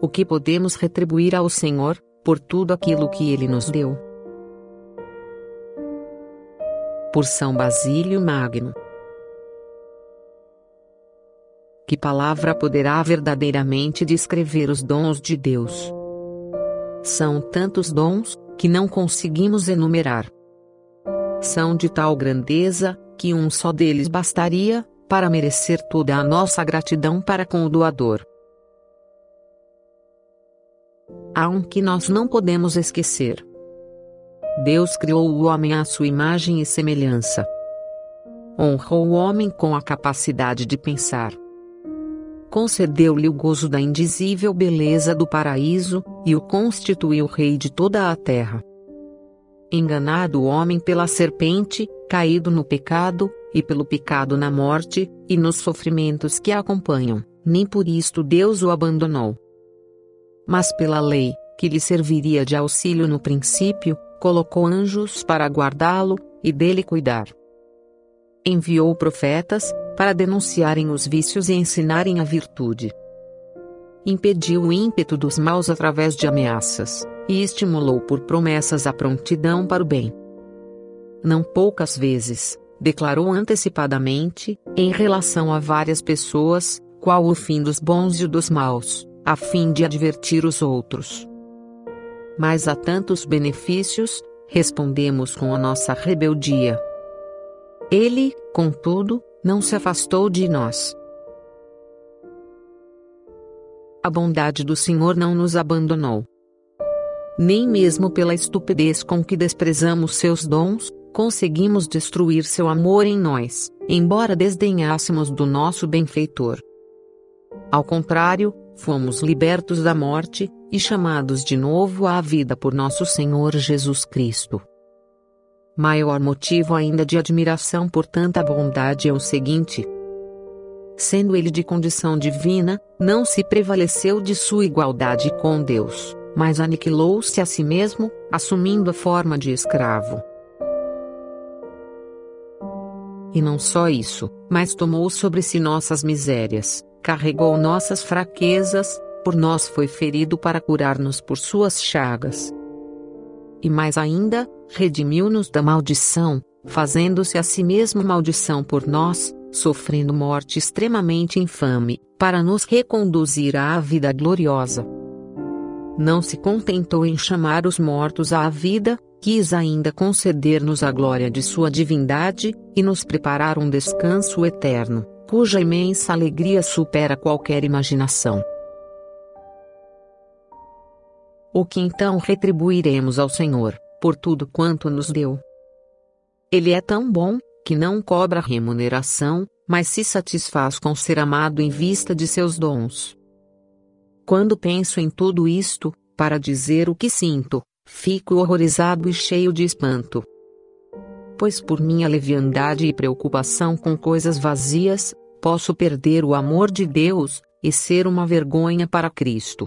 o que podemos retribuir ao Senhor, por tudo aquilo que Ele nos deu? Por São Basílio Magno. Que palavra poderá verdadeiramente descrever os dons de Deus? São tantos dons, que não conseguimos enumerar. São de tal grandeza, que um só deles bastaria, para merecer toda a nossa gratidão para com o doador. Há um que nós não podemos esquecer. Deus criou o homem à sua imagem e semelhança. Honrou o homem com a capacidade de pensar. Concedeu-lhe o gozo da indizível beleza do paraíso, e o constituiu rei de toda a terra. Enganado o homem pela serpente, caído no pecado, e pelo pecado na morte, e nos sofrimentos que a acompanham, nem por isto Deus o abandonou. Mas pela lei, que lhe serviria de auxílio no princípio, colocou anjos para guardá-lo, e dele cuidar. Enviou profetas, para denunciarem os vícios e ensinarem a virtude. Impediu o ímpeto dos maus através de ameaças, e estimulou por promessas a prontidão para o bem. Não poucas vezes, declarou antecipadamente, em relação a várias pessoas, qual o fim dos bons e dos maus, a fim de advertir os outros. Mas há tantos benefícios, respondemos com a nossa rebeldia. Ele, contudo, não se afastou de nós. A bondade do Senhor não nos abandonou. Nem mesmo pela estupidez com que desprezamos seus dons, conseguimos destruir seu amor em nós, embora desdenhássemos do nosso benfeitor. Ao contrário, fomos libertos da morte, e chamados de novo à vida por nosso Senhor Jesus Cristo. Maior motivo ainda de admiração por tanta bondade é o seguinte: sendo ele de condição divina, não se prevaleceu de sua igualdade com Deus, mas aniquilou-se a si mesmo, assumindo a forma de escravo. E não só isso, mas tomou sobre si nossas misérias, carregou nossas fraquezas, por nós foi ferido para curar-nos por suas chagas. E mais ainda, redimiu-nos da maldição, fazendo-se a si mesmo maldição por nós, sofrendo morte extremamente infame, para nos reconduzir à vida gloriosa. Não se contentou em chamar os mortos à vida, quis ainda conceder-nos a glória de sua divindade, e nos preparar um descanso eterno, cuja imensa alegria supera qualquer imaginação. O que então retribuiremos ao Senhor, por tudo quanto nos deu? Ele é tão bom, que não cobra remuneração, mas se satisfaz com ser amado em vista de seus dons. Quando penso em tudo isto, para dizer o que sinto, fico horrorizado e cheio de espanto. Pois por minha leviandade e preocupação com coisas vazias, posso perder o amor de Deus, e ser uma vergonha para Cristo.